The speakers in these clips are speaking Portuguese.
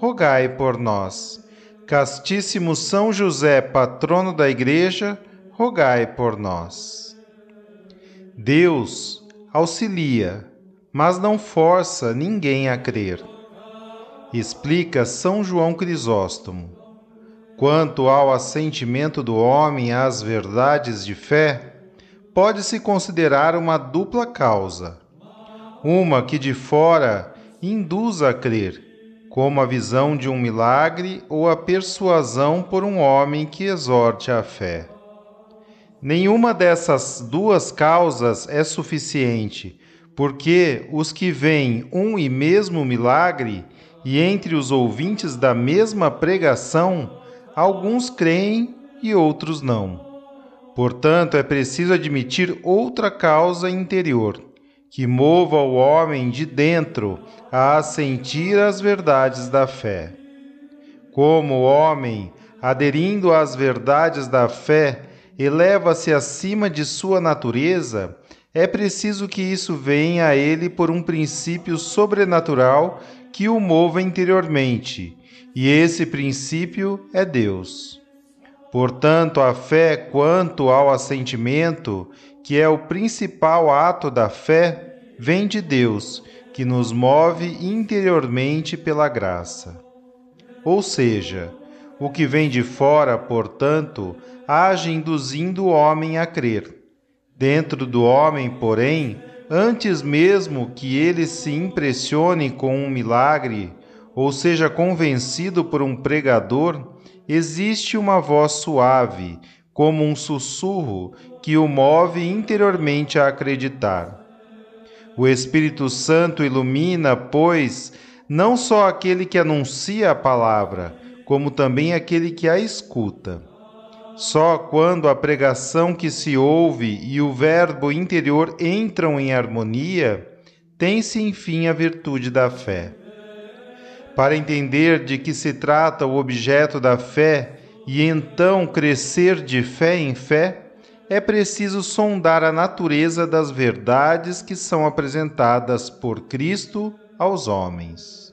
rogai por nós. Castíssimo São José, patrono da Igreja, rogai por nós. Deus auxilia, mas não força ninguém a crer. Explica São João Crisóstomo. Quanto ao assentimento do homem às verdades de fé, pode-se considerar uma dupla causa. Uma que de fora induz a crer, como a visão de um milagre ou a persuasão por um homem que exorte a fé. Nenhuma dessas duas causas é suficiente, porque os que veem um e mesmo milagre, e entre os ouvintes da mesma pregação, alguns creem e outros não. Portanto, é preciso admitir outra causa interior que mova o homem de dentro a assentir às verdades da fé. Como o homem, aderindo às verdades da fé, eleva-se acima de sua natureza, é preciso que isso venha a ele por um princípio sobrenatural que o mova interiormente, e esse princípio é Deus. Portanto, a fé quanto ao assentimento que é o principal ato da fé, vem de Deus, que nos move interiormente pela graça. Ou seja, o que vem de fora, portanto, age induzindo o homem a crer. Dentro do homem, porém, antes mesmo que ele se impressione com um milagre, ou seja convencido por um pregador, existe uma voz suave, como um sussurro que o move interiormente a acreditar. O Espírito Santo ilumina, pois, não só aquele que anuncia a palavra, como também aquele que a escuta. Só quando a pregação que se ouve e o verbo interior entram em harmonia, tem-se enfim a virtude da fé. Para entender de que se trata o objeto da fé, e então crescer de fé em fé, é preciso sondar a natureza das verdades que são apresentadas por Cristo aos homens.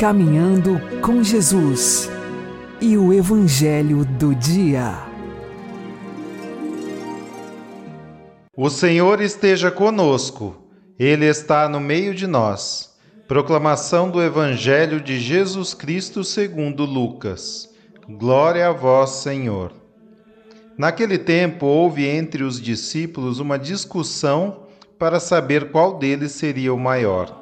Caminhando com Jesus e o Evangelho do Dia. O Senhor esteja conosco, Ele está no meio de nós. Proclamação do Evangelho de Jesus Cristo segundo Lucas. Glória a vós, Senhor. Naquele tempo houve entre os discípulos uma discussão para saber qual deles seria o maior.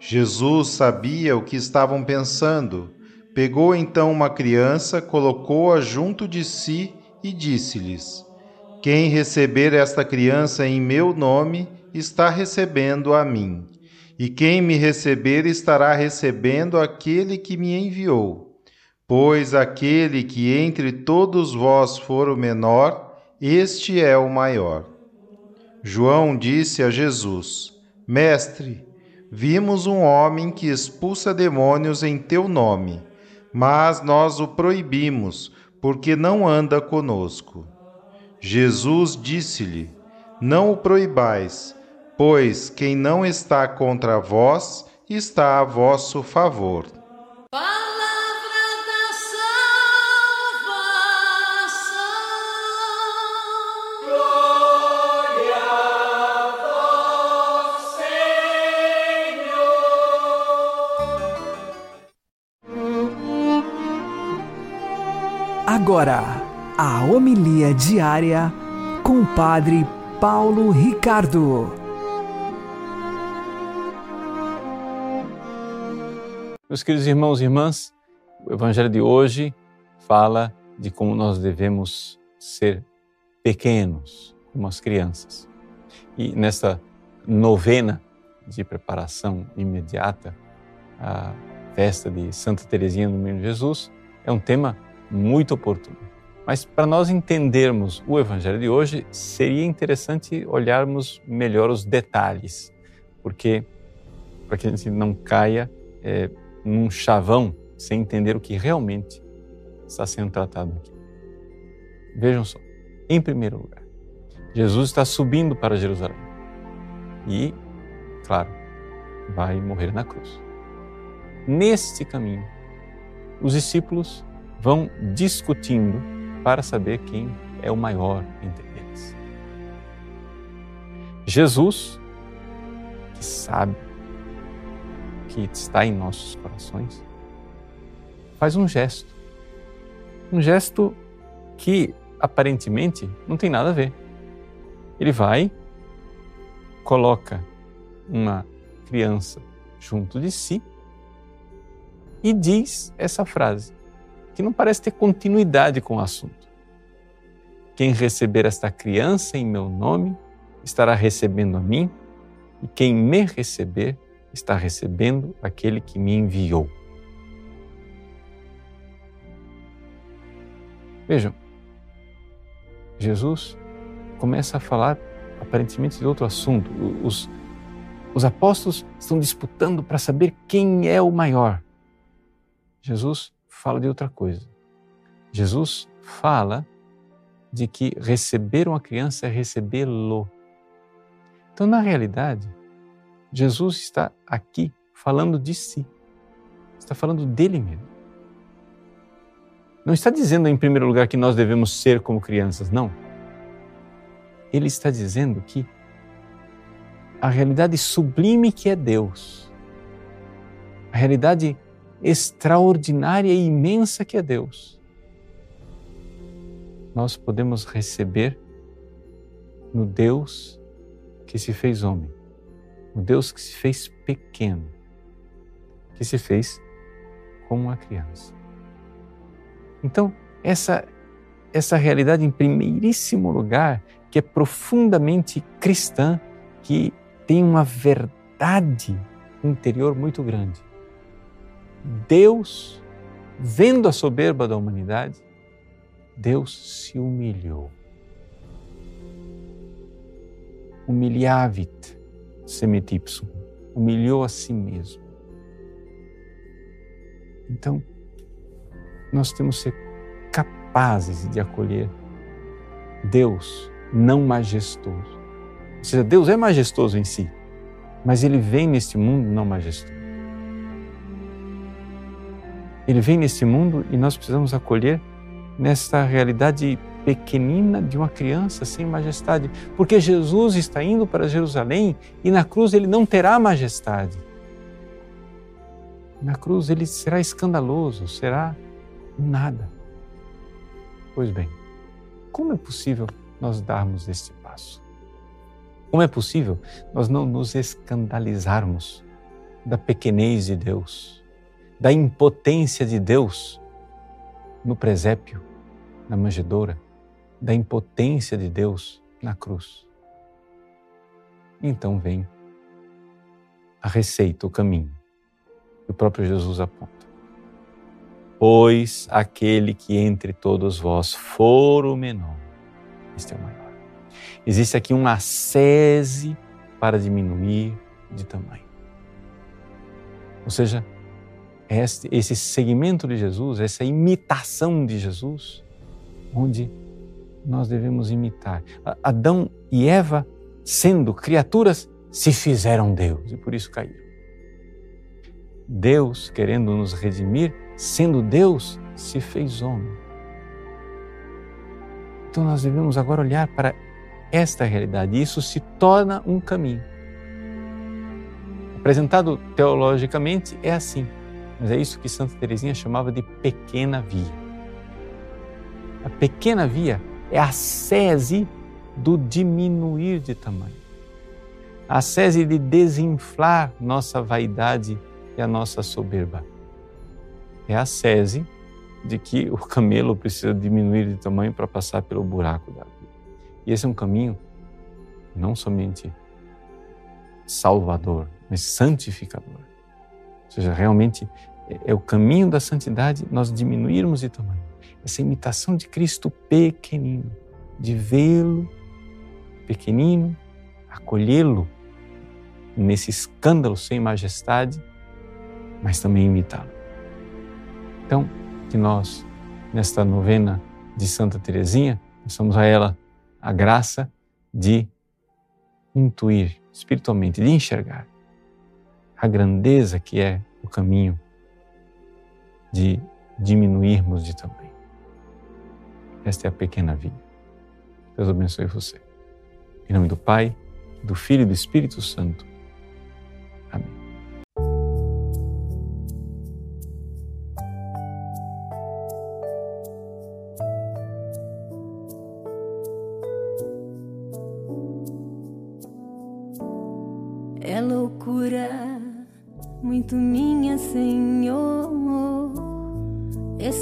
Jesus sabia o que estavam pensando. Pegou então uma criança, colocou-a junto de si e disse-lhes: Quem receber esta criança em meu nome, está recebendo a mim. E quem me receber estará recebendo aquele que me enviou. Pois aquele que entre todos vós for o menor, este é o maior. João disse a Jesus: Mestre, Vimos um homem que expulsa demônios em teu nome, mas nós o proibimos, porque não anda conosco. Jesus disse-lhe: Não o proibais, pois quem não está contra vós está a vosso favor. Agora a homilia diária com o Padre Paulo Ricardo. Meus queridos irmãos e irmãs, o Evangelho de hoje fala de como nós devemos ser pequenos, como as crianças. E nesta novena de preparação imediata à festa de Santa Teresinha do Menino Jesus, é um tema muito oportuno. Mas para nós entendermos o Evangelho de hoje, seria interessante olharmos melhor os detalhes, porque para que a gente não caia é, num chavão sem entender o que realmente está sendo tratado aqui. Vejam só, em primeiro lugar, Jesus está subindo para Jerusalém e, claro, vai morrer na cruz. Neste caminho, os discípulos vão discutindo para saber quem é o maior entre eles. Jesus que sabe que está em nossos corações, faz um gesto. Um gesto que aparentemente não tem nada a ver. Ele vai, coloca uma criança junto de si e diz essa frase, que não parece ter continuidade com o assunto. Quem receber esta criança em meu nome estará recebendo a mim, e quem me receber está recebendo aquele que me enviou. Vejam, Jesus começa a falar aparentemente de outro assunto. Os, os apóstolos estão disputando para saber quem é o maior. Jesus fala de outra coisa. Jesus fala de que receber uma criança é recebê-lo. Então, na realidade, Jesus está aqui falando de si, está falando dele mesmo. Não está dizendo, em primeiro lugar, que nós devemos ser como crianças, não. Ele está dizendo que a realidade sublime que é Deus, a realidade extraordinária e imensa que é Deus, nós podemos receber no Deus que se fez homem, no Deus que se fez pequeno, que se fez como uma criança. Então, essa essa realidade em primeiríssimo lugar, que é profundamente cristã, que tem uma verdade interior muito grande. Deus, vendo a soberba da humanidade, Deus se humilhou. Humilhavit semitipsum, humilhou a si mesmo. Então, nós temos que ser capazes de acolher Deus não majestoso. Ou seja, Deus é majestoso em si, mas ele vem neste mundo não majestoso. Ele vem nesse mundo e nós precisamos acolher nesta realidade pequenina de uma criança sem majestade, porque Jesus está indo para Jerusalém e na cruz ele não terá majestade. Na cruz ele será escandaloso, será nada. Pois bem, como é possível nós darmos este passo? Como é possível nós não nos escandalizarmos da pequenez de Deus, da impotência de Deus no presépio, na manjedoura, da impotência de Deus na cruz. Então vem a receita, o caminho que o próprio Jesus aponta. Pois aquele que entre todos vós for o menor, este é o maior. Existe aqui uma ascese para diminuir de tamanho. Ou seja, este, esse segmento de Jesus, essa imitação de Jesus, onde nós devemos imitar. Adão e Eva, sendo criaturas, se fizeram Deus e por isso caíram. Deus, querendo nos redimir, sendo Deus, se fez homem. Então nós devemos agora olhar para esta realidade e isso se torna um caminho. Apresentado teologicamente é assim, mas é isso que Santa Teresinha chamava de pequena via. A pequena via é a sese do diminuir de tamanho. A sese de desinflar nossa vaidade e a nossa soberba. É a sese de que o camelo precisa diminuir de tamanho para passar pelo buraco da vida. E esse é um caminho não somente salvador, mas santificador. Ou seja, realmente é o caminho da santidade nós diminuirmos de tamanho essa imitação de Cristo pequenino, de vê-lo pequenino, acolhê-lo nesse escândalo sem majestade, mas também imitá-lo. Então, que nós, nesta novena de Santa Teresinha, peçamos a ela a graça de intuir espiritualmente, de enxergar a grandeza que é o caminho de diminuirmos de também. Esta é a pequena vida. Deus abençoe você. Em nome do Pai, do Filho e do Espírito Santo. Amém. É loucura, muito me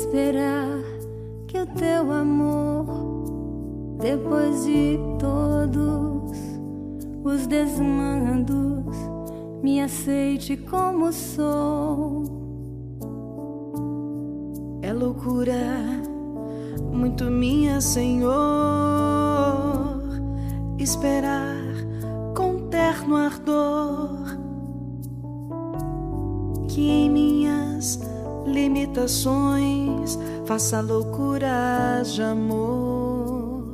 esperar que o teu amor, depois de todos os desmandos, me aceite como sou. É loucura muito minha, Senhor, esperar com terno ardor que em minhas limitações faça loucuras de amor.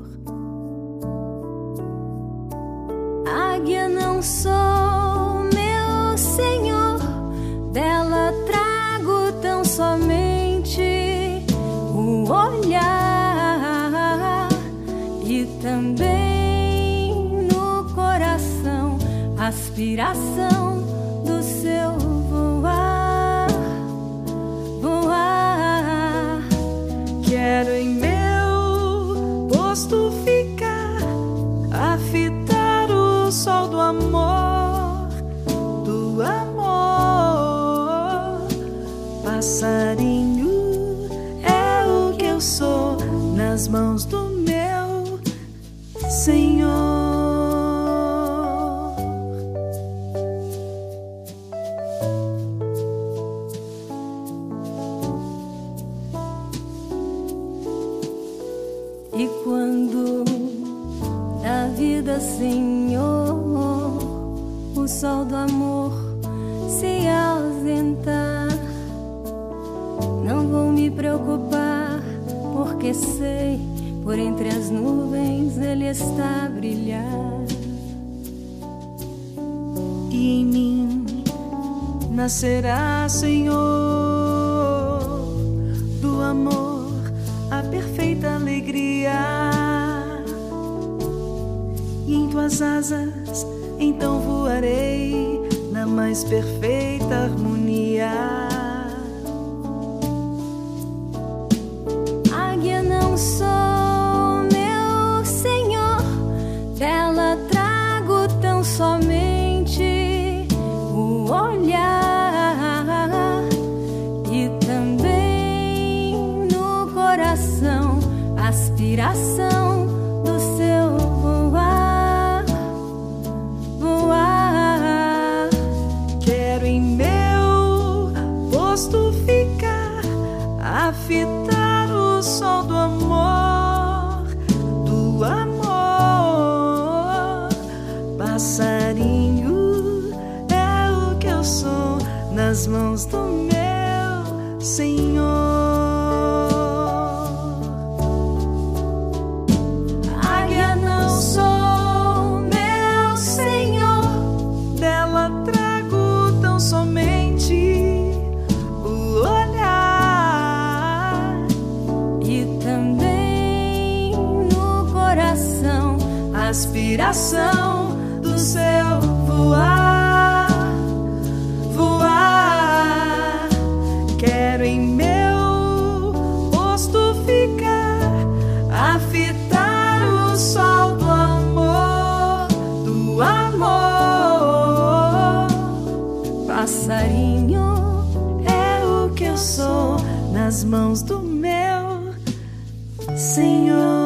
Águia não sou, meu Senhor, dela trago tão somente o olhar e também no coração aspiração mãos do awesome. Aspiração do céu voar, voar. Quero em meu posto ficar, a fitar o sol do amor, do amor. Passarinho é o que eu sou nas mãos do meu Senhor.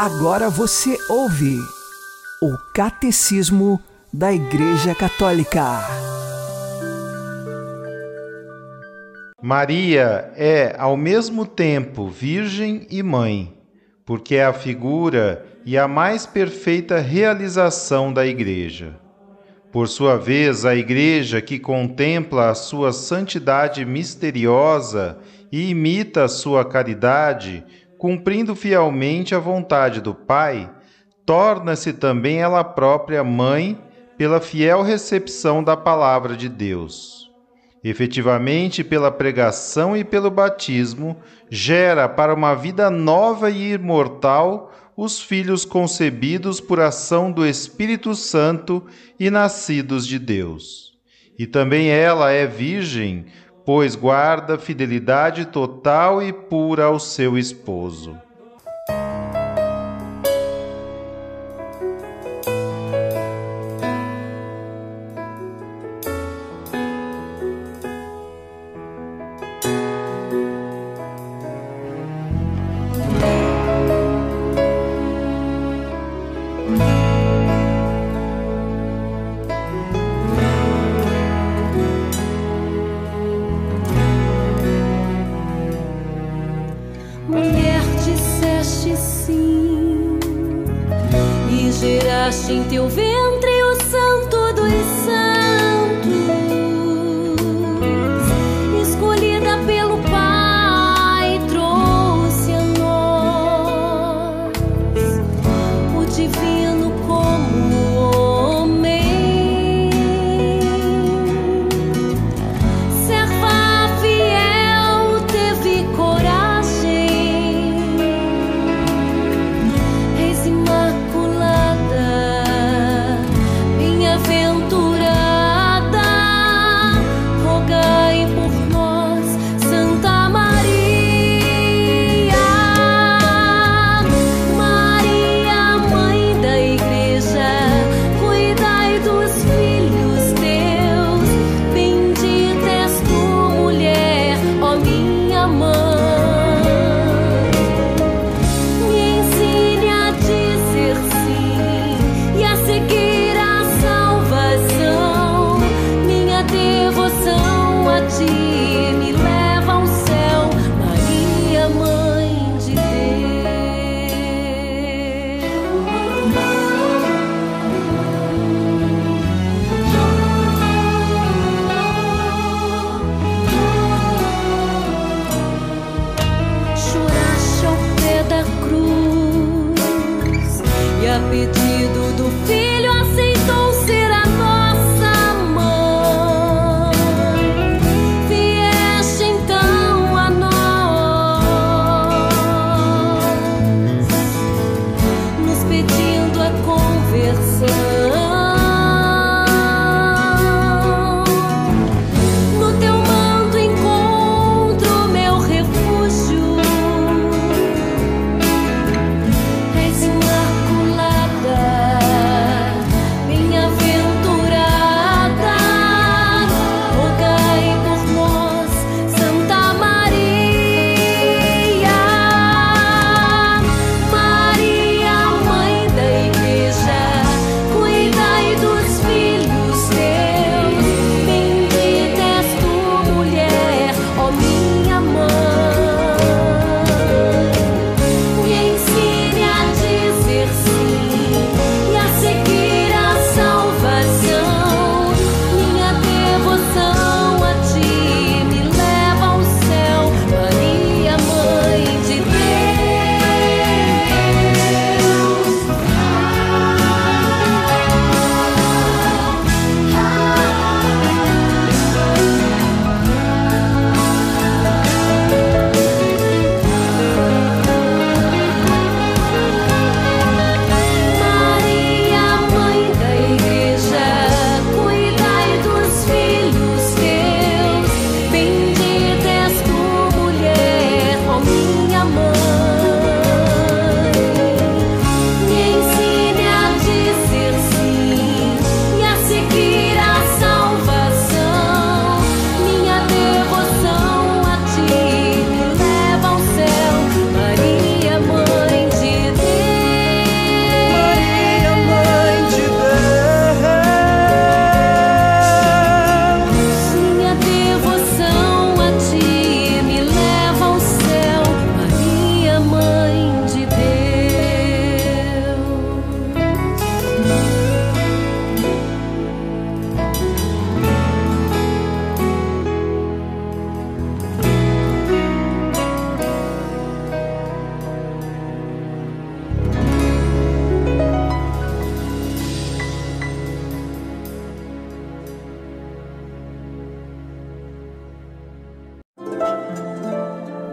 Agora você ouve o Catecismo da Igreja Católica. Maria é ao mesmo tempo virgem e mãe, porque é a figura e a mais perfeita realização da Igreja. Por sua vez, a Igreja, que contempla a sua santidade misteriosa e imita a sua caridade, cumprindo fielmente a vontade do Pai, torna-se também ela própria mãe pela fiel recepção da palavra de Deus. Efetivamente, pela pregação e pelo batismo, gera para uma vida nova e imortal os filhos concebidos por ação do Espírito Santo e nascidos de Deus. E também ela é virgem, pois guarda fidelidade total e pura ao seu esposo.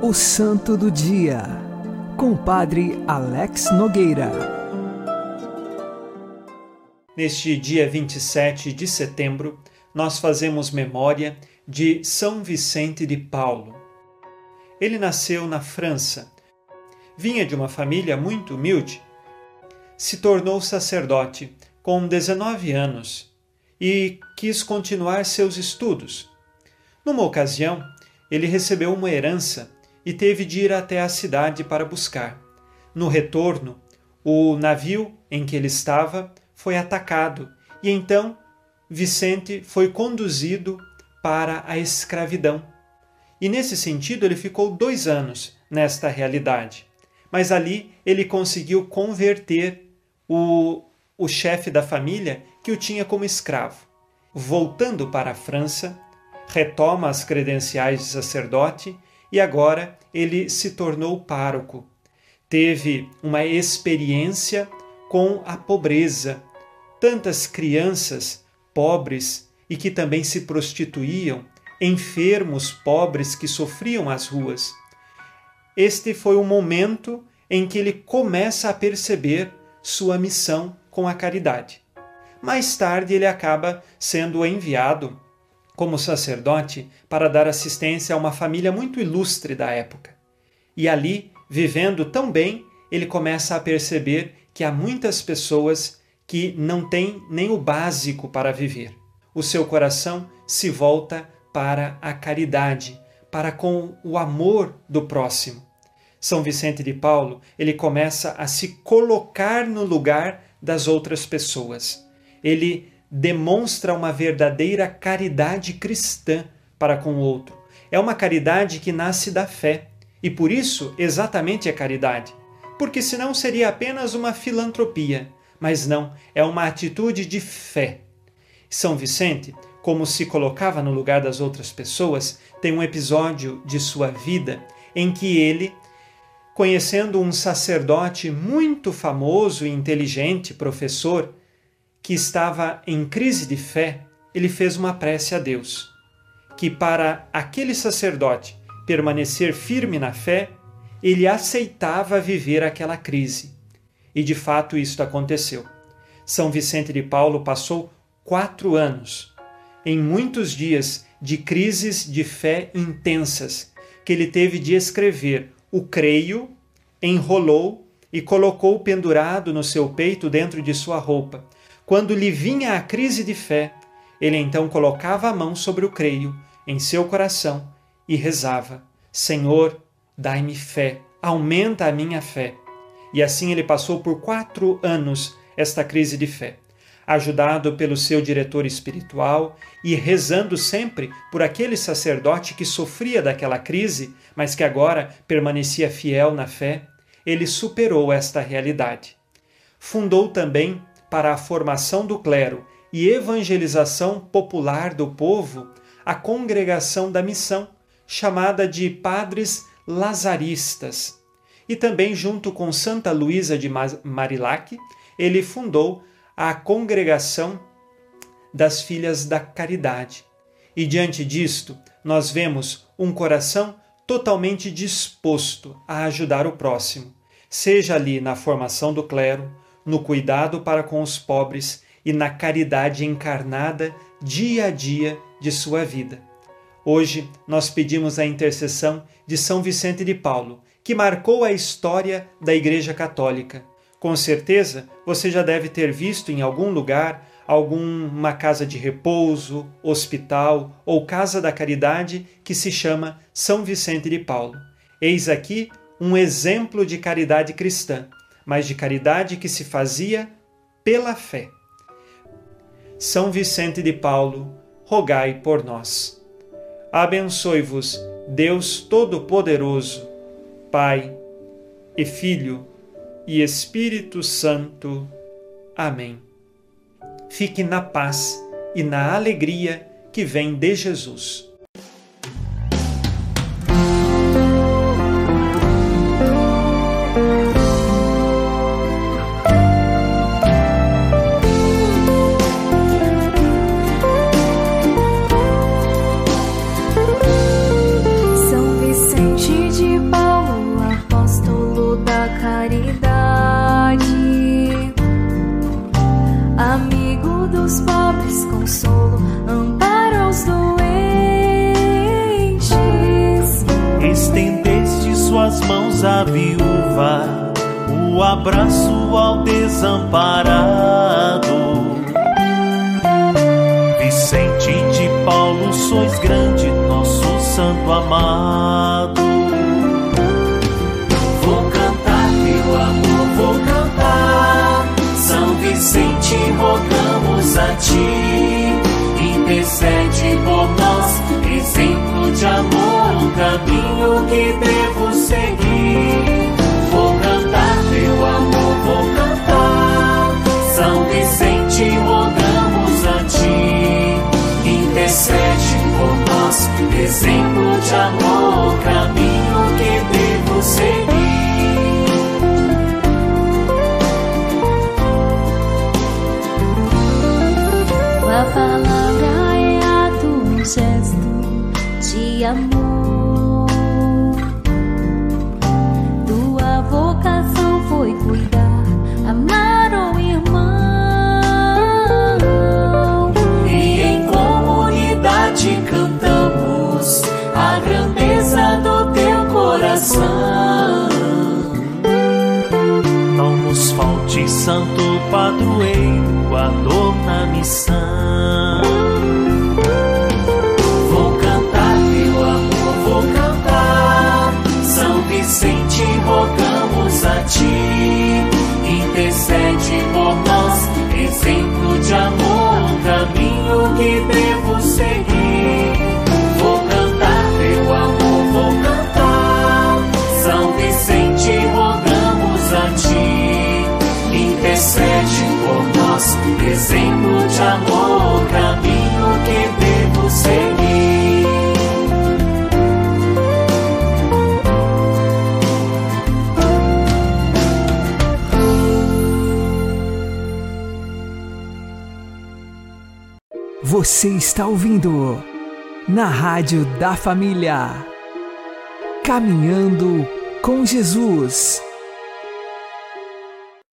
O Santo do Dia, com Padre Alex Nogueira. Neste dia 27 de setembro, nós fazemos memória de São Vicente de Paulo. Ele nasceu na França. Vinha de uma família muito humilde. Se tornou sacerdote com 19 anos e quis continuar seus estudos. Numa ocasião, ele recebeu uma herança e teve de ir até a cidade para buscar. No retorno, o navio em que ele estava foi atacado e então Vicente foi conduzido para a escravidão. E nesse sentido ele ficou dois anos nesta realidade. Mas ali ele conseguiu converter o, o chefe da família que o tinha como escravo. Voltando para a França, retoma as credenciais de sacerdote e agora ele se tornou pároco. Teve uma experiência com a pobreza. Tantas crianças pobres e que também se prostituíam, enfermos pobres que sofriam as ruas. Este foi o momento em que ele começa a perceber sua missão com a caridade. Mais tarde, ele acaba sendo enviado como sacerdote para dar assistência a uma família muito ilustre da época. E ali, vivendo tão bem, ele começa a perceber que há muitas pessoas que não têm nem o básico para viver. O seu coração se volta para a caridade, para com o amor do próximo. São Vicente de Paulo, ele começa a se colocar no lugar das outras pessoas. Ele demonstra uma verdadeira caridade cristã para com o outro. É uma caridade que nasce da fé, e por isso exatamente é caridade, porque senão seria apenas uma filantropia, mas não, é uma atitude de fé. São Vicente, como se colocava no lugar das outras pessoas, tem um episódio de sua vida em que ele, conhecendo um sacerdote muito famoso e inteligente, professor, que estava em crise de fé, ele fez uma prece a Deus, que para aquele sacerdote permanecer firme na fé, ele aceitava viver aquela crise. E de fato isto aconteceu. São Vicente de Paulo passou quatro anos, em muitos dias de crises de fé intensas, que ele teve de escrever o creio, enrolou e colocou pendurado no seu peito dentro de sua roupa. Quando lhe vinha a crise de fé, ele então colocava a mão sobre o creio em seu coração e rezava: Senhor, dai-me fé, aumenta a minha fé. E assim ele passou por quatro anos esta crise de fé, ajudado pelo seu diretor espiritual e rezando sempre por aquele sacerdote que sofria daquela crise, mas que agora permanecia fiel na fé, ele superou esta realidade. Fundou também, para a formação do clero e evangelização popular do povo, a congregação da missão, chamada de Padres Lazaristas e também, junto com Santa Luísa de Marilac, ele fundou a Congregação das Filhas da Caridade. E diante disto, nós vemos um coração totalmente disposto a ajudar o próximo, seja ali na formação do clero, no cuidado para com os pobres e na caridade encarnada dia a dia de sua vida. Hoje nós pedimos a intercessão de São Vicente de Paulo, que marcou a história da Igreja Católica. Com certeza, você já deve ter visto em algum lugar alguma casa de repouso, hospital ou casa da caridade que se chama São Vicente de Paulo. Eis aqui um exemplo de caridade cristã, mas de caridade que se fazia pela fé. São Vicente de Paulo, rogai por nós. Abençoe-vos, Deus Todo-Poderoso. Pai e Filho e Espírito Santo. Amém. Fique na paz e na alegria que vem de Jesus. Exemplo de amor, o caminho que devo seguir. Exemplo de amor, caminho que devo seguir. Você está ouvindo na Rádio da Família. Caminhando com Jesus.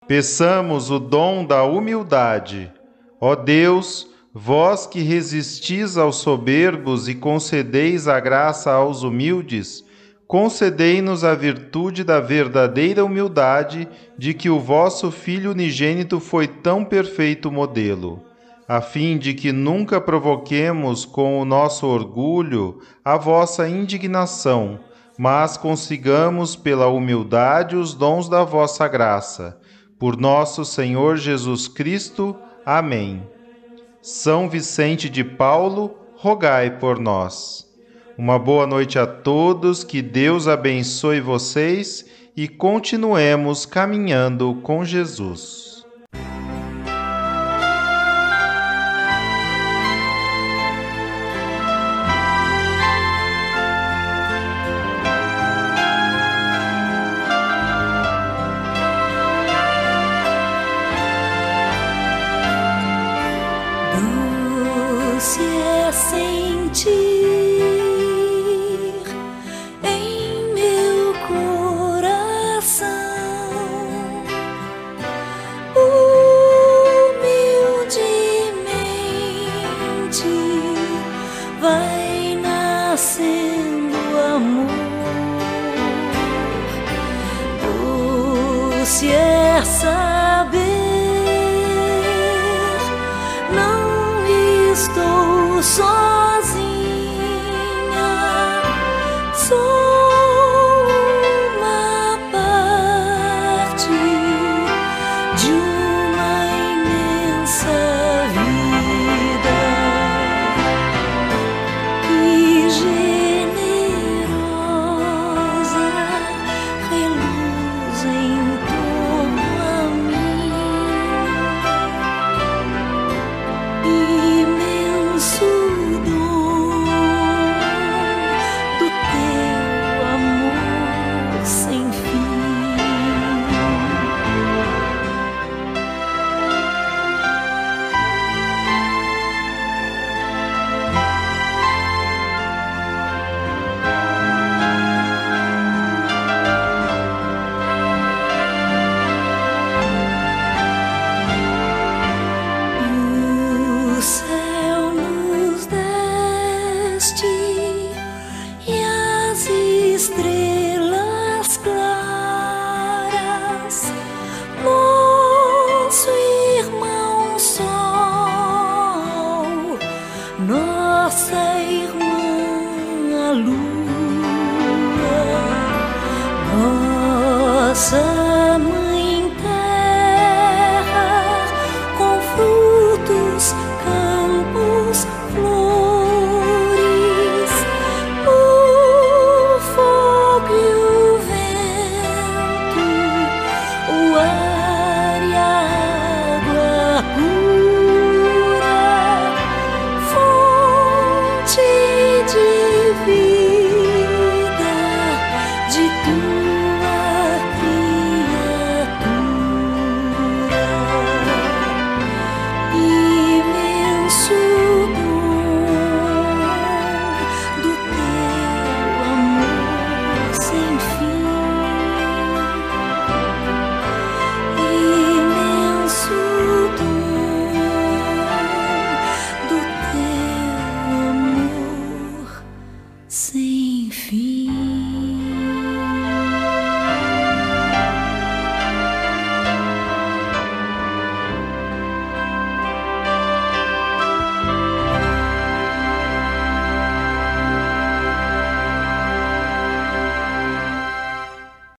Peçamos o dom da humildade. Ó Deus, vós que resistis aos soberbos e concedeis a graça aos humildes, concedei-nos a virtude da verdadeira humildade de que o vosso Filho unigênito foi tão perfeito modelo, a fim de que nunca provoquemos com o nosso orgulho a vossa indignação, mas consigamos pela humildade os dons da vossa graça. Por nosso Senhor Jesus Cristo. Amém. São Vicente de Paulo, rogai por nós. Uma boa noite a todos, que Deus abençoe vocês e continuemos caminhando com Jesus.